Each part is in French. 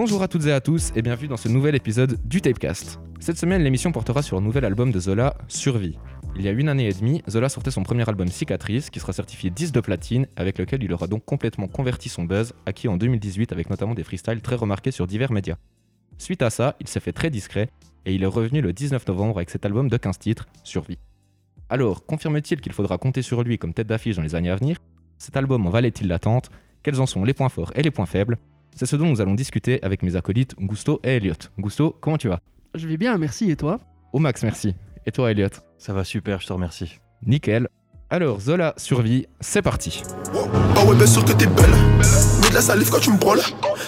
Bonjour à toutes et à tous et bienvenue dans ce nouvel épisode du Tapecast. Cette semaine, l'émission portera sur un nouvel album de Zola, Survie. Il y a une année et demie, Zola sortait son premier album Cicatrice, qui sera certifié 10 de platine, avec lequel il aura donc complètement converti son buzz, acquis en 2018 avec notamment des freestyles très remarqués sur divers médias. Suite à ça, il s'est fait très discret, et il est revenu le 19 novembre avec cet album de 15 titres, Survie. Alors, confirme-t-il qu'il faudra compter sur lui comme tête d'affiche dans les années à venir? Cet album en valait-il l'attente? Quels en sont les points forts et les points faibles? C'est ce dont nous allons discuter avec mes acolytes Gusto et Elliot. Gusto, comment tu vas? Je vais bien, merci. Et toi? Au max, merci. Et toi, Elliot Ça va super, je te remercie. Nickel. Alors, Zola survie, c'est parti. Ouais, bien sûr que t'es belle. Mets de la salive quand tu me brûles.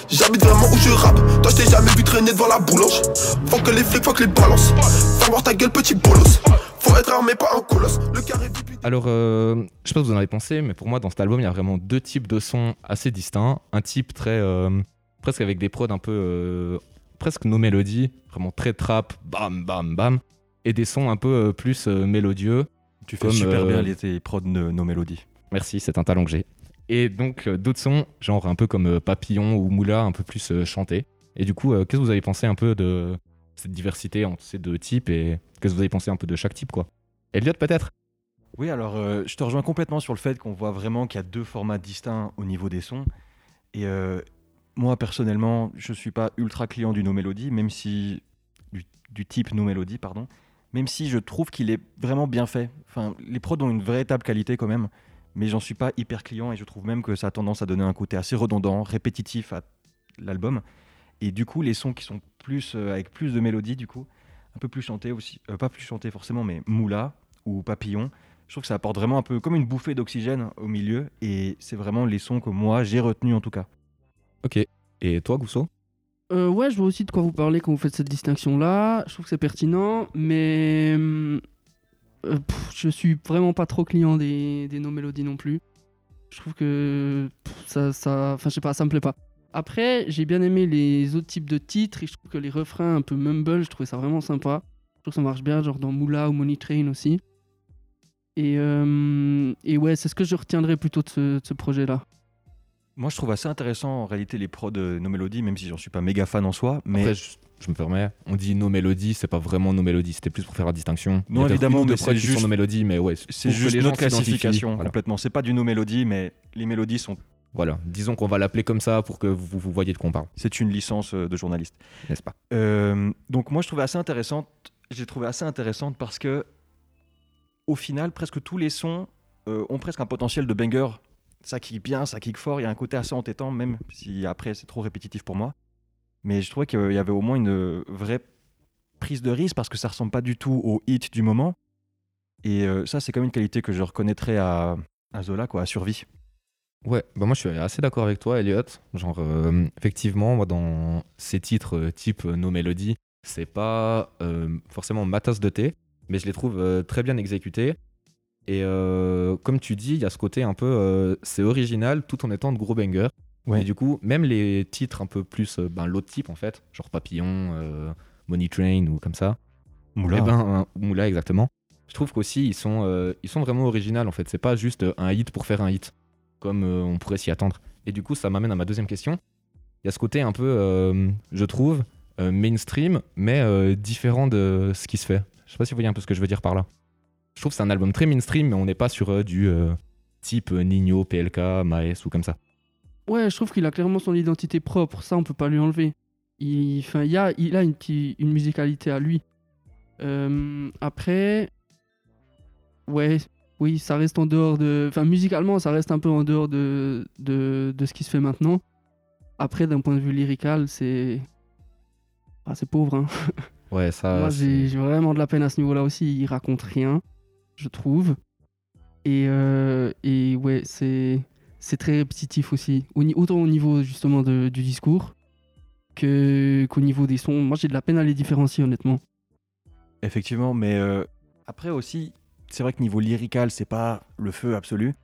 J'habite vraiment où je rappe. Toi, je t'ai jamais vu traîner devant la boulange. Faut que les flics, faut que les balances. Faut voir ta gueule, petit bolos. Faut être armé, pas un colosse. Le carré VIP. Alors, euh, je sais pas ce que vous en avez pensé, mais pour moi, dans cet album, il y a vraiment deux types de sons assez distincts. Un type très. euh, presque avec des prods un peu. euh, presque nos mélodies, vraiment très trap, bam, bam, bam. Et des sons un peu euh, plus euh, mélodieux. Tu fais Comme, super euh, bien les tes prods de nos mélodies. Merci, c'est un talent que j'ai. Et donc, euh, d'autres sons, genre un peu comme euh, Papillon ou Moula, un peu plus euh, chantés. Et du coup, qu'est-ce que vous avez pensé un peu de cette diversité entre ces deux types et qu'est-ce que vous avez pensé un peu de chaque type, quoi? Elliot, peut-être? Oui, alors je te rejoins complètement sur le fait qu'on voit vraiment qu'il y a deux formats distincts au niveau des sons. Et moi, personnellement, je suis pas ultra client du No Melody, même si. du, du type No Melody, pardon. Même si je trouve qu'il est vraiment bien fait. Enfin, les prods ont une véritable qualité quand même, mais j'en suis pas hyper client et je trouve même que ça a tendance à donner un côté assez redondant, répétitif à l'album. Et du coup, les sons qui sont plus euh, avec plus de mélodie, du coup, un peu plus chantés aussi, euh, pas plus chantés forcément, mais Moula ou Papillon, je trouve que ça apporte vraiment un peu comme une bouffée d'oxygène au milieu et c'est vraiment les sons que moi j'ai retenus en tout cas. Ok. Et toi, Gousso? Euh, Ouais, je vois aussi de quoi vous parlez quand vous faites cette distinction-là. Je trouve que c'est pertinent, mais hum, euh, pff, je suis vraiment pas trop client des, des no mélodies non plus. Je trouve que pff, ça, ça, enfin, je sais pas, ça me plaît pas. Après, j'ai bien aimé les autres types de titres et je trouve que les refrains un peu mumble, je trouvais ça vraiment sympa. Je trouve que ça marche bien, genre dans Moula ou Money Train aussi. Et, euh, et ouais, c'est ce que je retiendrai plutôt de ce, de ce projet-là. Moi je trouve assez intéressant en réalité les prods de nos mélodies, même si j'en suis pas méga fan en soi, mais Après, je, je me permets, on dit nos mélodies, c'est pas vraiment nos mélodies, c'était plus pour faire la distinction. Non, évidemment, mais c'est juste- nos mélodies, mais ouais. c'est juste les notre classification Voilà. complètement. C'est pas du no mélodie, mais les mélodies sont. Voilà, disons qu'on va l'appeler comme ça pour que vous, vous voyez de quoi on parle, C'est une licence euh, de journaliste. n'est-ce pas? Euh, donc moi je trouvais assez intéressante, j'ai trouvé assez intéressante parce que au final presque tous les sons euh, ont presque un potentiel de banger. Ça kick bien, ça kick fort, il y a un côté assez entêtant même si après c'est trop répétitif pour moi. Mais je trouvais qu'il y avait au moins une vraie prise de risque parce que ça ressemble pas du tout au hit du moment. Et euh, ça c'est comme une qualité que je reconnaîtrais à, Zola quoi, à Survie. Ouais, bah moi je suis assez d'accord avec toi, Elliot. Genre, euh, effectivement, moi dans ces titres euh, type nos mélodies, c'est pas forcément ma tasse de thé, mais je les trouve très bien exécutés. Et comme tu dis, il y a ce côté un peu, c'est original tout en étant de gros bangers. Ouais. Et du coup, même les titres un peu plus, euh, ben, l'autre type en fait, genre Papillon, euh, Money Train ou comme ça, Moula. eh ben, Moula exactement. Je trouve qu'aussi ils sont, euh, ils sont vraiment originaux en fait. C'est pas juste un hit pour faire un hit, comme euh, on pourrait s'y attendre. Et du coup, ça m'amène à ma deuxième question. Il y a ce côté un peu, euh, je trouve, mainstream, mais différent de ce qui se fait. Je sais pas si vous voyez un peu ce que je veux dire par là. Je trouve que c'est un album très mainstream, mais on n'est pas sur du type Nino, PLK, Maes ou comme ça. Ouais, je trouve qu'il a clairement son identité propre, ça on peut pas lui enlever. Il, enfin, il, a, il a une, petite- une musicalité à lui. Euh, après, ouais, oui, ça reste en dehors de. Enfin, musicalement, ça reste un peu en dehors de, de, de ce qui se fait maintenant. Après, d'un point de vue lyrical, c'est. Ah, c'est pauvre, hein. Ouais, ça. Moi, j'ai vraiment de la peine à ce niveau-là aussi. Il raconte rien, je trouve. Et, euh, et ouais, c'est c'est très répétitif aussi. Autant au niveau justement de- du discours que qu'au niveau des sons. Moi, j'ai de la peine à les différencier, honnêtement. Effectivement, mais euh, après aussi, c'est vrai que niveau lyrical, c'est pas le feu absolu,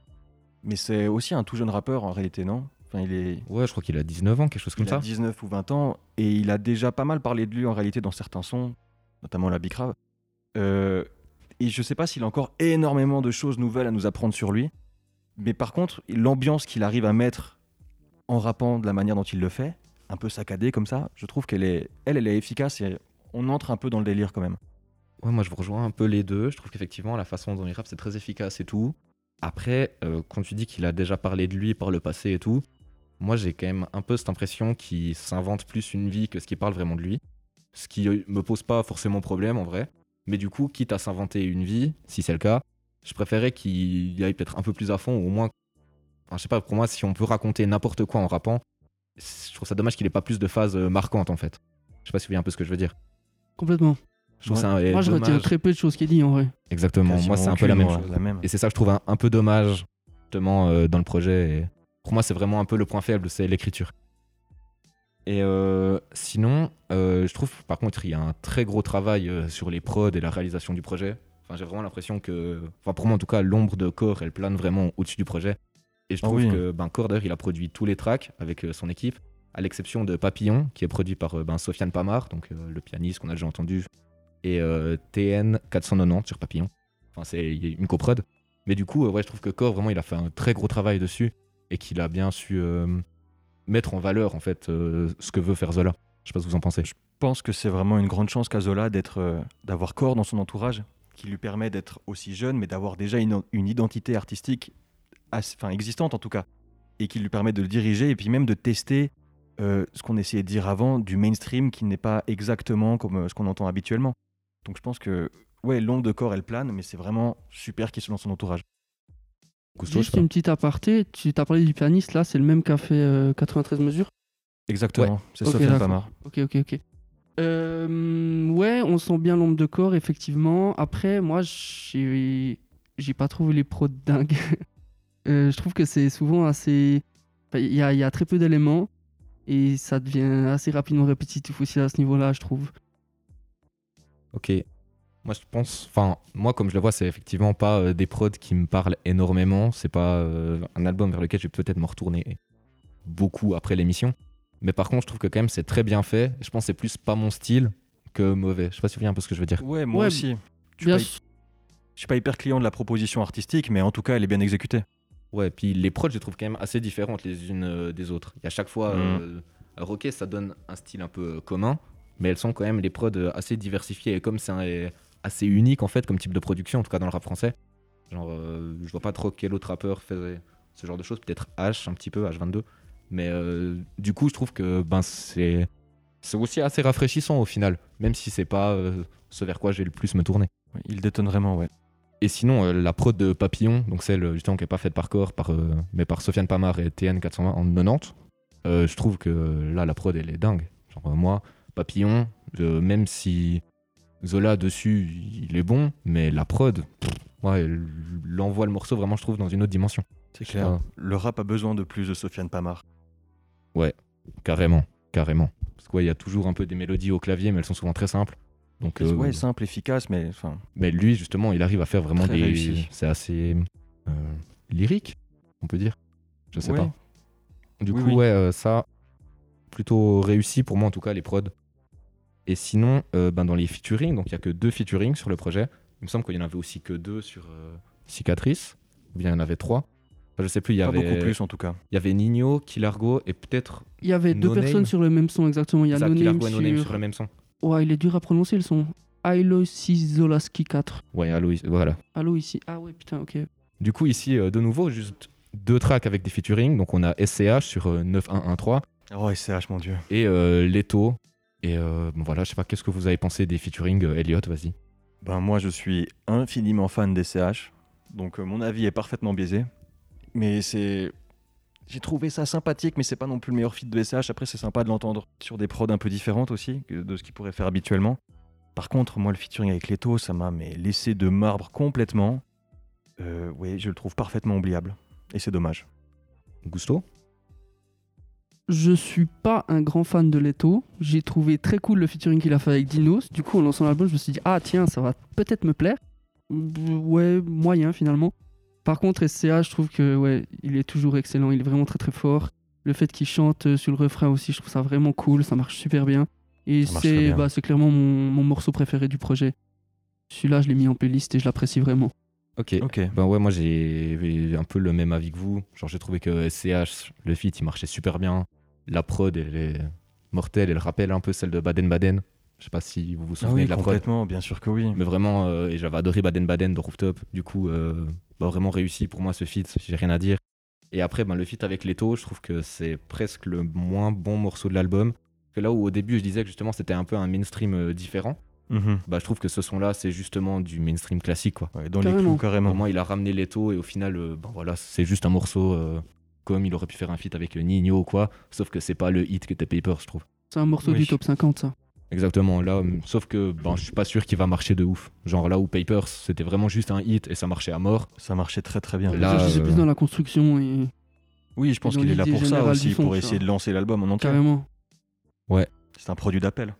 mais c'est aussi un tout jeune rappeur en réalité, non? Enfin, il est Ouais, je crois qu'il a 19 ans, quelque chose comme il ça. a 19 ou 20 ans et il a déjà pas mal parlé de lui en réalité dans certains sons, notamment la Bicrave. Euh, et je sais pas s'il a encore énormément de choses nouvelles à nous apprendre sur lui, mais par contre, l'ambiance qu'il arrive à mettre en rappant de la manière dont il le fait, un peu saccadée comme ça, je trouve qu'elle est, elle, est efficace et on entre un peu dans le délire quand même. Ouais, moi je vous rejoins un peu les deux. Je trouve qu'effectivement, la façon dont il rappe, c'est très efficace et tout. Après, euh, quand tu dis qu'il a déjà parlé de lui par le passé et tout, moi j'ai quand même un peu cette impression qu'il s'invente plus une vie que ce qu'il parle vraiment de lui. Ce qui me pose pas forcément problème en vrai. Mais du coup, quitte à s'inventer une vie, si c'est le cas, je préférais qu'il y aille peut-être un peu plus à fond, ou au moins. Enfin, je sais pas, pour moi, si on peut raconter n'importe quoi en rappant, je trouve ça dommage qu'il ait pas plus de phases euh, marquantes en fait. Je sais pas si vous voyez un peu ce que je veux dire. Complètement. Je trouve Ouais. ça un- Moi, je dommage. retiens très peu de choses qu'il dit en vrai. Exactement. Moi, c'est un peu la même chose. la même. Et c'est ça que je trouve un, un peu dommage, justement, euh, dans le projet. Et pour moi, c'est vraiment un peu le point faible, c'est l'écriture. Et euh, sinon, euh, je trouve, par contre, il y a un très gros travail euh, sur les prods et la réalisation du projet. Enfin, j'ai vraiment l'impression que, enfin, pour moi en tout cas, l'ombre de Core, elle plane vraiment au-dessus du projet. Et je Ah trouve oui. que ben, Core, d'ailleurs, il a produit tous les tracks avec euh, son équipe, à l'exception de Papillon, qui est produit par euh, ben, Sofiane Pamar, donc euh, le pianiste qu'on a déjà entendu, et TN 490 sur Papillon. Enfin, c'est une coprod. Mais du coup, ouais, je trouve que Core, vraiment, il a fait un très gros travail dessus et qu'il a bien su mettre en valeur, en fait, ce que veut faire Zola. Je sais pas ce que vous en pensez. Je pense que c'est vraiment une grande chance qu'a Zola d'être, d'avoir Core dans son entourage, qui lui permet d'être aussi jeune, mais d'avoir déjà une, une identité artistique enfin, existante en tout cas, et qui lui permet de le diriger et puis même de tester euh, ce qu'on essayait de dire avant du mainstream qui n'est pas exactement comme euh, ce qu'on entend habituellement. Donc je pense que ouais, l'ombre de Core elle plane, mais c'est vraiment super qu'il soit dans son entourage. Cousteau, Juste une petite aparté, tu t'as parlé du pianiste là, c'est le même qui a fait euh, 93 mesures? Exactement, c'est Ok, Sofiane. Pamar. Ok, ok, ok. Euh, ouais, on sent bien l'ombre de corps, effectivement. Après, moi, j'ai pas trouvé les pros dingues. Euh, je trouve que c'est souvent assez. enfin, Il y, a, il y a très peu d'éléments et ça devient assez rapidement répétitif aussi à ce niveau-là, je trouve. Ok. Moi, je pense. Enfin, moi, comme je le vois, c'est effectivement pas euh, des prods qui me parlent énormément. C'est pas euh, un album vers lequel je vais peut-être me retourner beaucoup après l'émission. Mais par contre, je trouve que quand même, c'est très bien fait. Je pense que c'est plus pas mon style que mauvais. Je sais pas si vous voyez un peu ce que je veux dire. Ouais, moi Ouais, aussi. Je suis je suis pas hyper client de la proposition artistique, mais en tout cas elle est bien exécutée. Ouais, puis les prods, je les trouve quand même assez différentes les unes euh, des autres. Il y a chaque fois. Mhm. euh, ok, ça donne un style un peu euh, commun, mais elles sont quand même les prods assez diversifiées. Et comme c'est assez unique, en fait, comme type de production, en tout cas dans le rap français, genre, euh, je vois pas trop quel autre rappeur faisait ce genre de choses. Peut-être H, un petit peu, H22. Mais euh, du coup, je trouve que ben, c'est. C'est aussi assez rafraîchissant au final, même si c'est pas euh, ce vers quoi je vais le plus me tourner. Il détonne vraiment, ouais. Et sinon, euh, la prod de Papillon, donc celle justement qui n'est pas faite par Core, par, euh, mais par Sofiane Pamar et TN420 en 90, euh, je trouve que là, la prod, elle est dingue. Genre, moi, Papillon, euh, même si Zola dessus, il est bon, mais la prod, pff, ouais, elle l'envoie le morceau vraiment, je trouve, dans une autre dimension. C'est clair. pas. Le rap a besoin de plus de Sofiane Pamar. Carrément, carrément. Parce qu'il y a toujours un peu des mélodies au clavier, mais elles sont souvent très simples. Donc, euh, Ouais, simple, efficace, mais enfin, mais lui, justement, il arrive à faire vraiment Très des. réussi. C'est assez euh, lyrique, on peut dire. Je sais Ouais. pas. Du Oui, coup, oui. ouais, euh, ça, plutôt réussi pour moi en tout cas, les prods. Et sinon, ben, dans les featuring, donc il n'y a que deux featuring sur le projet. Il me semble qu'il y en avait aussi que deux sur Cicatrice. Ou bien il y en avait trois. Je sais plus, il y, pas avait, beaucoup plus en tout cas. il y avait Nino, Kilargo et peut-être Il y avait deux Name. personnes sur le même son, exactement. Il y a ça, No Name et No Name sur... sur le même son. Ouais, il est dur à prononcer le son. Ilo Zolaski 4. Ouais, Aloïs, voilà. Allo ici. Ah ouais, putain, ok. Du coup, ici, euh, de nouveau, juste deux tracks avec des featuring. Donc, on a SCH sur euh, 9113 Oh, SCH, mon dieu. et euh, Leto. Et euh, bon, voilà, je sais pas, qu'est-ce que vous avez pensé des featuring euh, Elliot, vas-y. Ben, moi, je suis infiniment fan des CH. Donc, euh, mon avis est parfaitement biaisé. Mais c'est. J'ai trouvé ça sympathique, mais c'est pas non plus le meilleur feat de SCH. Après, c'est sympa de l'entendre sur des prods un peu différentes aussi de ce qu'il pourrait faire habituellement. Par contre, moi, le featuring avec Leto, ça m'a mais, laissé de marbre complètement. Euh, oui, je le trouve parfaitement oubliable. Et c'est dommage. Gusto? Je suis pas un grand fan de Leto. J'ai trouvé très cool le featuring qu'il a fait avec Dinos. Du coup, en lançant l'album, je me suis dit, ah tiens, ça va peut-être me plaire. Ouais, moyen finalement. Par contre, SCA, je trouve que ouais, il est toujours excellent. Il est vraiment très très fort. Le fait qu'il chante euh, sur le refrain aussi, je trouve ça vraiment cool. Ça marche super bien. Et c'est bah, c'est clairement mon, mon morceau préféré du projet. Celui-là, je l'ai mis en playlist et je l'apprécie vraiment. Ok. Ok. Ben ouais, moi j'ai un peu le même avis que vous. Genre, j'ai trouvé que SCH, le feat, il marchait super bien. La prod, elle est mortelle. Elle rappelle un peu celle de Baden Baden. Je sais pas si vous vous Ah souvenez oui, de la prod. complètement, bien sûr que oui. Mais vraiment, euh, et j'avais adoré Baden Baden de Rooftop. Du coup, euh, bah, vraiment réussi pour moi ce feat, j'ai rien à dire. Et après, ben, le feat avec Leto, je trouve que c'est presque le moins bon morceau de l'album. Que là où au début je disais que justement c'était un peu un mainstream euh, différent, Mhm. bah, je trouve que ce son-là c'est justement du mainstream classique. Quoi. Ouais, dans les clous, carrément. Vraiment, il a ramené Leto et au final, euh, ben, voilà, c'est juste un morceau euh, comme il aurait pu faire un feat avec Nino ou quoi. Sauf que c'est pas le hit que t'es Paper, je trouve. C'est un morceau Oui. du top 50, ça. Exactement, là, sauf que ben, je suis pas sûr qu'il va marcher de ouf. Genre là où Papers, c'était vraiment juste un hit et ça marchait à mort. Ça marchait très très bien. Là, je sais euh, plus dans la construction et Oui, je pense qu'il est là pour ça aussi, son, pour essayer de lancer l'album en entier. carrément. C'est un produit d'appel.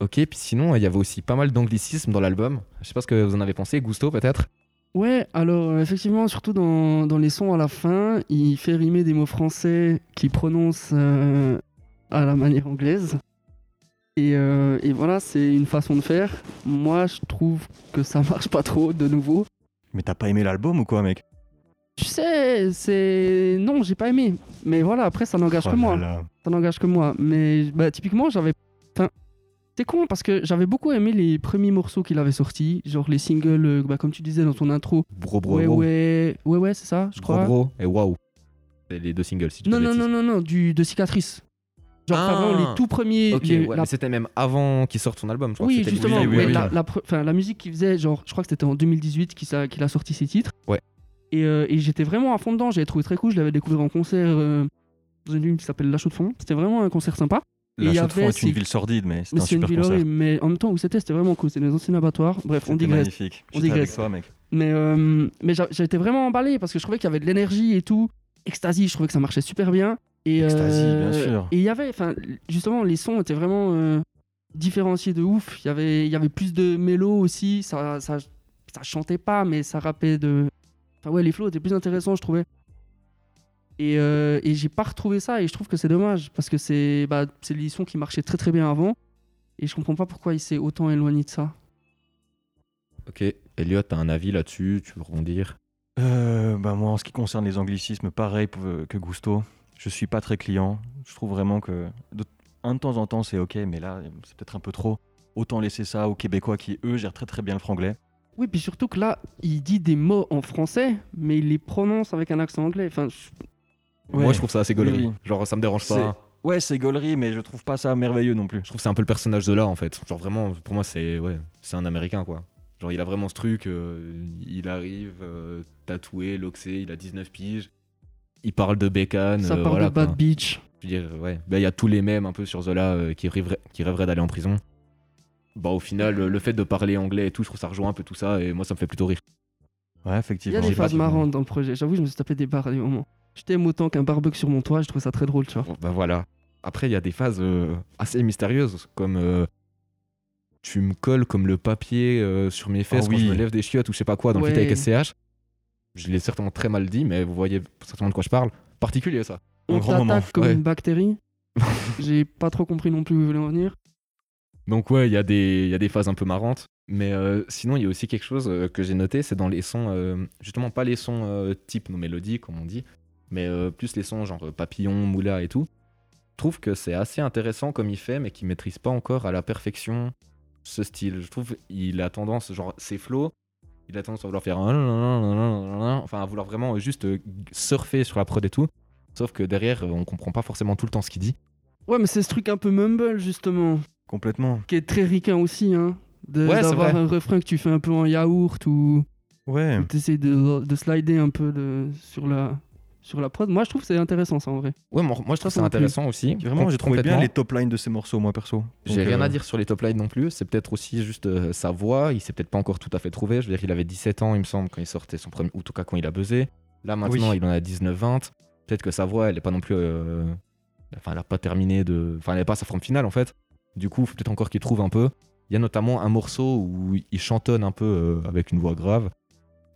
Ok, puis sinon, il y avait aussi pas mal d'anglicismes dans l'album. Je sais pas ce que vous en avez pensé, Gusto peut-être? Ouais, alors euh, effectivement, surtout dans, dans les sons à la fin, il fait rimer des mots français qu'il prononce euh, à la manière anglaise. Et, euh, et voilà, c'est une façon de faire. Moi, je trouve que ça marche pas trop, de nouveau. Mais t'as pas aimé l'album ou quoi, mec? Tu sais, c'est. Non, j'ai pas aimé. Mais voilà, après, ça n'engage Oh que là moi. là. Ça n'engage que moi. Mais bah, typiquement, j'avais. Enfin, c'est con parce que j'avais beaucoup aimé les premiers morceaux qu'il avait sortis. Genre les singles, euh, bah, comme tu disais dans ton intro. Bro, bro, ouais, wow. ouais, ouais, ouais, c'est ça, je Bro, crois. bro et wow. C'est les deux singles, si tu Non, non, non, non, non, du, de cicatrice. Genre, Ah. vraiment, les tout premiers. Ok, les- ouais, la- mais c'était même avant qu'il sorte son album. Je crois Oui, justement, oui, oui, mais oui. La, la pre- enfin, la musique qu'il faisait, genre, je crois que c'était en 2018 qu'il a, qu'il a sorti ses titres. Ouais. Et, euh, et j'étais vraiment à fond dedans, j'avais trouvé très cool, je l'avais découvert en concert euh, dans une ville qui s'appelle La Chaux de Fonds. C'était vraiment un concert sympa. La il y Chaux-de-Fonds avait est une ville sordide, mais c'est Mais un c'est une super ville concert. horrible, mais en même temps où c'était, c'était vraiment cool. C'était des anciens abattoirs. Bref, on C'était digresse. magnifique. On J'étais avec digresse. toi, mec. Mais, euh, mais été vraiment emballé parce que je trouvais qu'il y avait de l'énergie et tout. Ecstasy, je trouvais que ça marchait super bien. Et, euh, bien sûr. Et il y avait, enfin, justement, les sons étaient vraiment euh, différenciés de ouf. Il y avait, il y avait plus de mélo aussi. Ça, ça, ça chantait pas, mais ça rappait de. Enfin, ouais, les flows étaient plus intéressants, je trouvais. Et, euh, et j'ai pas retrouvé ça et je trouve que c'est dommage parce que c'est bah, c'est les sons qui marchaient très très bien avant. Et je comprends pas pourquoi il s'est autant éloigné de ça. Ok, Elliot, t'as un avis là-dessus? Tu veux rebondir? Euh, bah moi, en ce qui concerne les anglicismes, pareil que Gusto. Je suis pas très client. Je trouve vraiment que de, un de temps en temps, c'est ok, mais là, c'est peut-être un peu trop. Autant laisser ça aux Québécois qui, eux, gèrent très très bien le franglais. Oui, puis surtout que là, il dit des mots en français, mais il les prononce avec un accent anglais. Enfin, je- Moi, je trouve ça assez gaulerie. Oui. Genre, ça me dérange C'est- pas. Ouais, c'est gaulerie, mais je trouve pas ça merveilleux non plus. Je trouve que c'est un peu le personnage de là, en fait. Genre, vraiment, pour moi, c'est ouais, c'est un américain, quoi. Genre, il a vraiment ce truc. euh, il arrive euh, tatoué, loxé, il a 19 piges. Il parle de bécane. ça euh, parle voilà, de Bad quoi. Beach. Je veux dire, ouais. Bah, il y a tous les mêmes un peu sur Zola euh, qui, rêveraient, qui rêveraient d'aller en prison. Bah, au final, le fait de parler anglais et tout, je trouve ça rejoint un peu tout ça et moi, ça me fait plutôt rire. Ouais, Il y effectivement. a des phases marrantes dans le projet. J'avoue, je me suis tapé des barres à des moments. Je t'aime autant qu'un barbecue sur mon toit, je trouve ça très drôle, tu vois. Bon, bah voilà. Après, il y a des phases euh, assez mystérieuses, comme euh, tu me colles comme le papier euh, sur mes fesses Ah quand je me lève des chiottes ou je sais pas quoi dans le Ouais. feat avec SCH. Je l'ai certainement très mal dit, mais vous voyez certainement de quoi je parle. Particulier ça. Un On grand moment, t'attaque comme ouais. une bactérie. J'ai pas trop compris non plus où vous voulez en venir. Donc ouais, il y, a des- y a des phases un peu marrantes. Mais euh, sinon, il y a aussi quelque chose euh, que j'ai noté, c'est dans les sons, euh, justement pas les sons euh, type nos mélodies, comme on dit, mais euh, plus les sons genre papillon, moula et tout. Je trouve que c'est assez intéressant comme il fait, mais qu'il maîtrise pas encore à la perfection ce style. Je trouve il a tendance, genre ses flows, il a tendance à vouloir faire un enfin à vouloir vraiment juste euh, surfer sur la prod et tout. Sauf que derrière, on comprend pas forcément tout le temps ce qu'il dit. Ouais, mais c'est ce truc un peu mumble, justement, Complètement. qui est très ricain aussi, hein. Ouais, D'avoir vrai. un refrain que tu fais un peu en yaourt ou Ouais. tu essaies de, de slider un peu de, sur, la, sur la prod. Moi, je trouve que c'est intéressant, ça, en vrai. Ouais, moi, moi, je trouve Ça, ça ça intéressant aussi. Vraiment, j'ai trouvé bien les top lines de ces morceaux, moi perso. J'ai rien euh, à dire sur les top lines non plus. C'est peut-être aussi juste euh, sa voix. Il s'est peut-être pas encore tout à fait trouvé. Je veux dire, il avait 17 ans, il me semble, quand il sortait son premier. Ou en tout cas, quand il a buzzé. Là, maintenant, Oui. il en a 19-20. Peut-être que sa voix, elle est pas non plus. euh, Enfin, elle a pas terminé de. Enfin, elle n'est pas à sa forme finale, en fait. Du coup, faut peut-être encore qu'il trouve un peu. Il y a notamment un morceau où il chantonne un peu euh, avec une voix grave.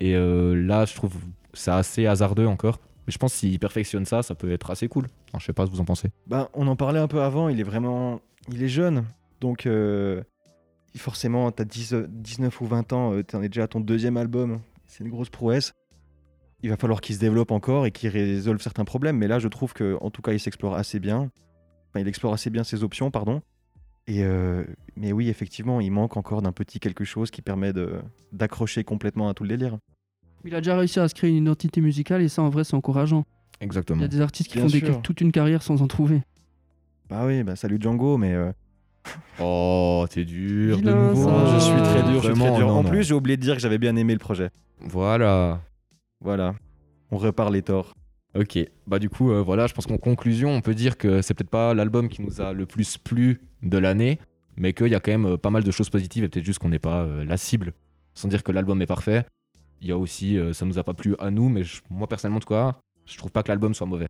Et euh, là, je trouve c'est assez hasardeux encore. Mais je pense s'il perfectionne ça, ça peut être assez cool. Enfin, je sais pas ce que vous en pensez. Ben, on en parlait un peu avant, il est vraiment. Il est jeune. Donc, euh, forcément, t'as 10, euh, 19 ou 20 ans, euh, t'en es déjà à ton deuxième album. C'est une grosse prouesse. Il va falloir qu'il se développe encore et qu'il résolve certains problèmes. Mais là, je trouve que, en tout cas, il s'explore assez bien. Enfin, il explore assez bien ses options, pardon. Et euh, mais oui, effectivement, il manque encore d'un petit quelque chose qui permet d'accrocher complètement à tout le délire. Il a déjà réussi à se créer une identité musicale et ça, en vrai, c'est encourageant. Il Exactement. y a des artistes qui Bien font des- sûr. toute une carrière sans en trouver. Bah oui, bah salut Django, mais euh, Oh, t'es dur de Vilain, nouveau. ça. je suis très dur, je suis Vraiment, très dur. non, en non. plus, j'ai oublié de dire que j'avais bien aimé le projet. Voilà. Voilà, on repart les torts. Ok, bah du coup, euh, voilà, je pense qu'en conclusion, on peut dire que c'est peut-être pas l'album qui nous a le plus plu de l'année, mais qu'il y a quand même euh, pas mal de choses positives et peut-être juste qu'on n'est pas euh, la cible. Sans dire que l'album est parfait, il y a aussi, euh, ça nous a pas plu à nous, mais moi personnellement, en tout cas, je trouve pas que l'album soit mauvais.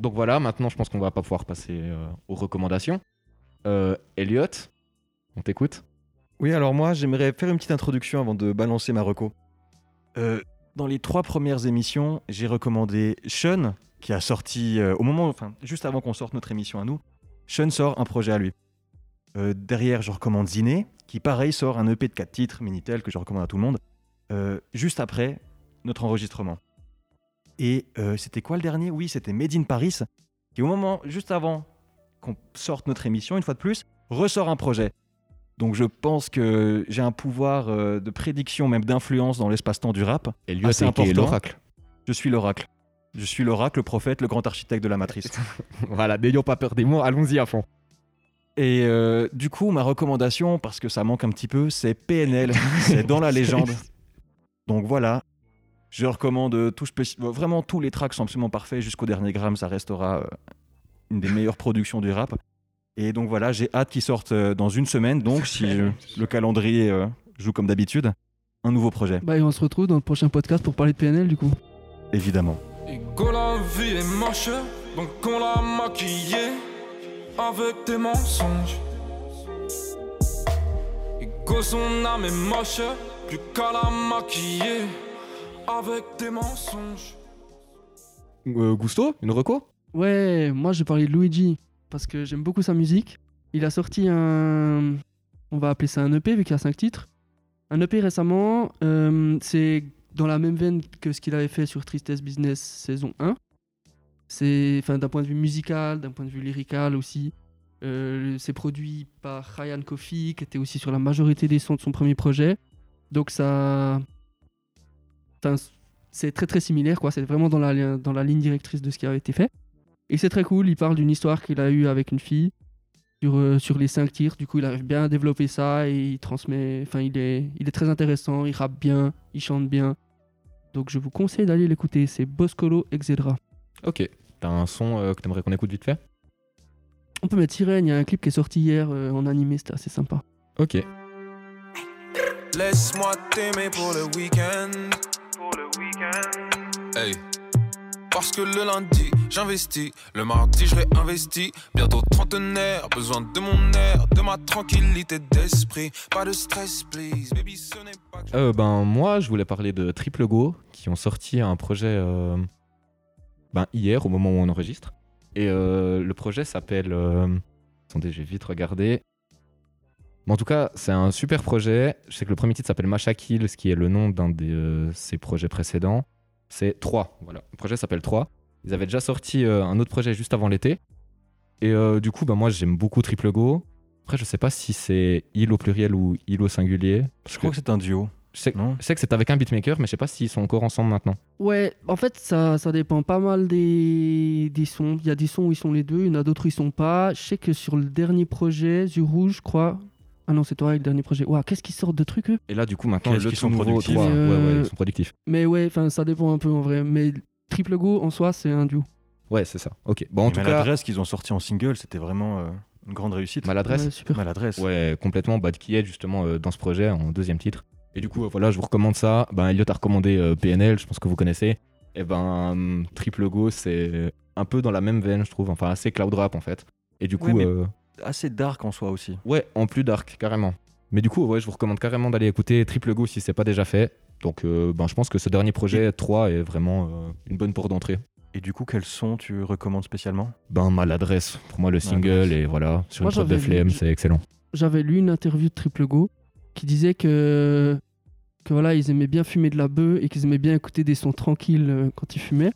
Donc voilà, maintenant je pense qu'on va pas pouvoir passer euh, aux recommandations. Euh, Elliot, on t'écoute Oui, alors moi, j'aimerais faire une petite introduction avant de balancer ma reco. Dans les trois premières émissions, j'ai recommandé Sean, qui a sorti au moment, enfin, juste avant qu'on sorte notre émission à nous. Sean sort un projet à lui. Derrière, je recommande Ziné, qui pareil sort un EP de 4 titres, Minitel, que je recommande à tout le monde. Euh, juste après notre enregistrement. Et euh, c'était quoi le dernier? Oui, c'était Made in Paris, qui au moment, juste avant qu'on sorte notre émission, une fois de plus, ressort un projet. Donc je pense que j'ai un pouvoir euh, de prédiction, même d'influence dans l'espace-temps du rap. Elliot, Ah, c'est l'oracle? Je suis l'oracle. Je suis l'oracle, le prophète, le grand architecte de la matrice. voilà, n'ayons pas peur des mots, allons-y à fond. Et euh, du coup, ma recommandation, parce que ça manque un petit peu, c'est PNL. c'est dans la légende. Donc voilà. Je recommande tout spéci- vraiment tous les tracks sont absolument parfaits jusqu'au dernier gramme. Ça restera euh, une des meilleures productions du rap. Et donc voilà, j'ai hâte qu'ils sortent euh, dans une semaine. Donc si le calendrier euh, joue comme d'habitude, un nouveau projet, Bah, et on se retrouve dans le prochain podcast pour parler de PNL, du coup. évidemment. Ego la vie est moche, donc on l'a maquillée avec des mensonges. Ego son âme est moche, plus qu'à la maquiller avec des mensonges. Euh, Gusto, une reco? Ouais, moi, j'ai parlé de Luigi parce que j'aime beaucoup sa musique. Il a sorti un. On va appeler ça un EP vu qu'il y a 5 titres. Un EP récemment, euh, c'est dans la même veine que ce qu'il avait fait sur Tristesse Business saison 1. C'est enfin, d'un point de vue musical, d'un point de vue lyrical aussi. Euh, c'est produit par Ryan Coffey, qui était aussi sur la majorité des sons de son premier projet. Donc ça. C'est très très similaire, quoi. C'est vraiment dans la, dans la ligne directrice de ce qui avait été fait. Et c'est très cool, il parle d'une histoire qu'il a eue avec une fille sur, euh, sur les cinq tirs. Du coup, il arrive bien à développer ça et il transmet. Enfin, il est, il est très intéressant, il rappe bien, il chante bien. Donc, je vous conseille d'aller l'écouter. C'est Boscolo Exedra. Ok. T'as un son euh, que t'aimerais qu'on écoute vite fait? On peut mettre Sirène, il y a un clip qui est sorti hier euh, en animé, c'était assez sympa. Ok. Laisse-moi t'aimer pour le week-end. Pour le week-end. Hey. Parce que le lundi, j'investis. Le mardi, je réinvestis. Bientôt trentenaire, besoin de mon air, de ma tranquillité d'esprit. Pas de stress, please. Baby, ce n'est pas que Euh, ben moi, je voulais parler de Triple Go, qui ont sorti un projet euh, ben, hier, au moment où on enregistre. Et euh, le projet s'appelle... euh, Attendez, j'ai vite regardé. Mais en tout cas, c'est un super projet. Je sais que le premier titre s'appelle Masha Kills, qui est le nom d'un de euh, ses projets précédents. C'est 3, voilà. Le projet s'appelle 3. Ils avaient déjà sorti euh, un autre projet juste avant l'été. Et euh, du coup, ben, moi, j'aime beaucoup Triple Go. Après, je sais pas si c'est il au pluriel ou il au singulier. Je crois que c'est un duo, Je sais, non je sais que c'est avec un beatmaker, mais je sais pas s'ils sont encore ensemble maintenant. Ouais, en fait, ça, ça dépend pas mal des, des sons. Il y a des sons où ils sont les deux, il y en a d'autres où ils sont pas. Je sais que sur le dernier projet, Du Rouge, je crois. Ah non, c'est toi avec le dernier projet. Ouah, qu'est-ce qu'ils sortent de trucs eux? Et là, du coup, maintenant, le tout sont productifs 3, Euh, ouais, ouais, ils sont productifs. Mais ouais, enfin, ça dépend un peu en vrai. Mais Triple Go en soi, c'est un duo. Ouais, c'est ça. Ok. Bon, en Et tout cas, Maladresse qu'ils ont sorti en single, c'était vraiment euh, une grande réussite. maladresse. Ouais, super. Maladresse. Ouais, complètement. Bad Kid, justement, euh, dans ce projet, en deuxième titre. Et du coup, euh, voilà, je vous recommande ça. Ben, Elliot a recommandé euh, PNL, je pense que vous connaissez. Et ben, hum, Triple Go, c'est un peu dans la même veine, je trouve. Enfin, assez cloud rap, en fait. Et du coup, Ouais, mais- euh, Assez dark en soi aussi. ouais, en plus dark, carrément. Mais du coup, ouais, je vous recommande carrément d'aller écouter Triple Go si c'est pas déjà fait. Donc, euh, ben, je pense que ce dernier projet 3 est vraiment euh, une bonne porte d'entrée. Et du coup, quels sons tu recommandes spécialement? Ben, maladresse. Pour moi, le single, Maladresse. et voilà, sur Moi, une de flemme, c'est excellent. J'avais lu une interview de Triple Go qui disait que, que voilà, ils aimaient bien fumer de la bœuf et qu'ils aimaient bien écouter des sons tranquilles euh, quand ils fumaient.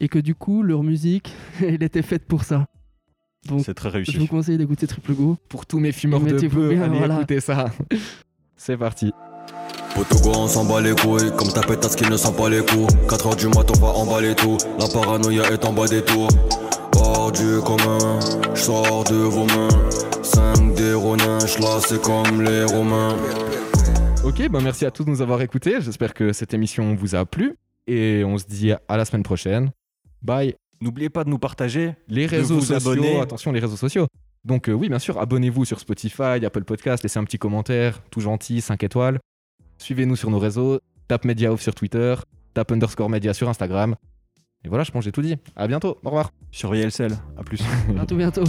Et que du coup, leur musique, elle était faite pour ça. Donc, C'est très je vous réussi. conseille d'écouter Triple Go. Pour tous mes fumeurs de peu, bien, allez voilà. écouter ça. C'est parti. Potogo on s'en bat les couilles Comme ta pétasse qui ne sent pas les coups 4h du mat on va emballer tout La paranoïa est en bas des tours Hors du commun J'sors de vos mains 5 des ronins là c'est comme les romains Ok, bah merci à tous de nous avoir écoutés. J'espère que cette émission vous a plu. Et on se dit à la semaine prochaine. Bye. N'oubliez pas de nous partager. Les De réseaux vous sociaux, abonner. attention les réseaux sociaux. Donc euh, oui, bien sûr, abonnez-vous sur Spotify, Apple Podcast, laissez un petit commentaire, tout gentil, 5 étoiles. Suivez-nous sur nos réseaux, tape Media Off sur Twitter, tape underscore Media sur Instagram. Et voilà, je pense que j'ai tout dit. À bientôt, au revoir. Surveillez le sel. À plus. À tout bientôt.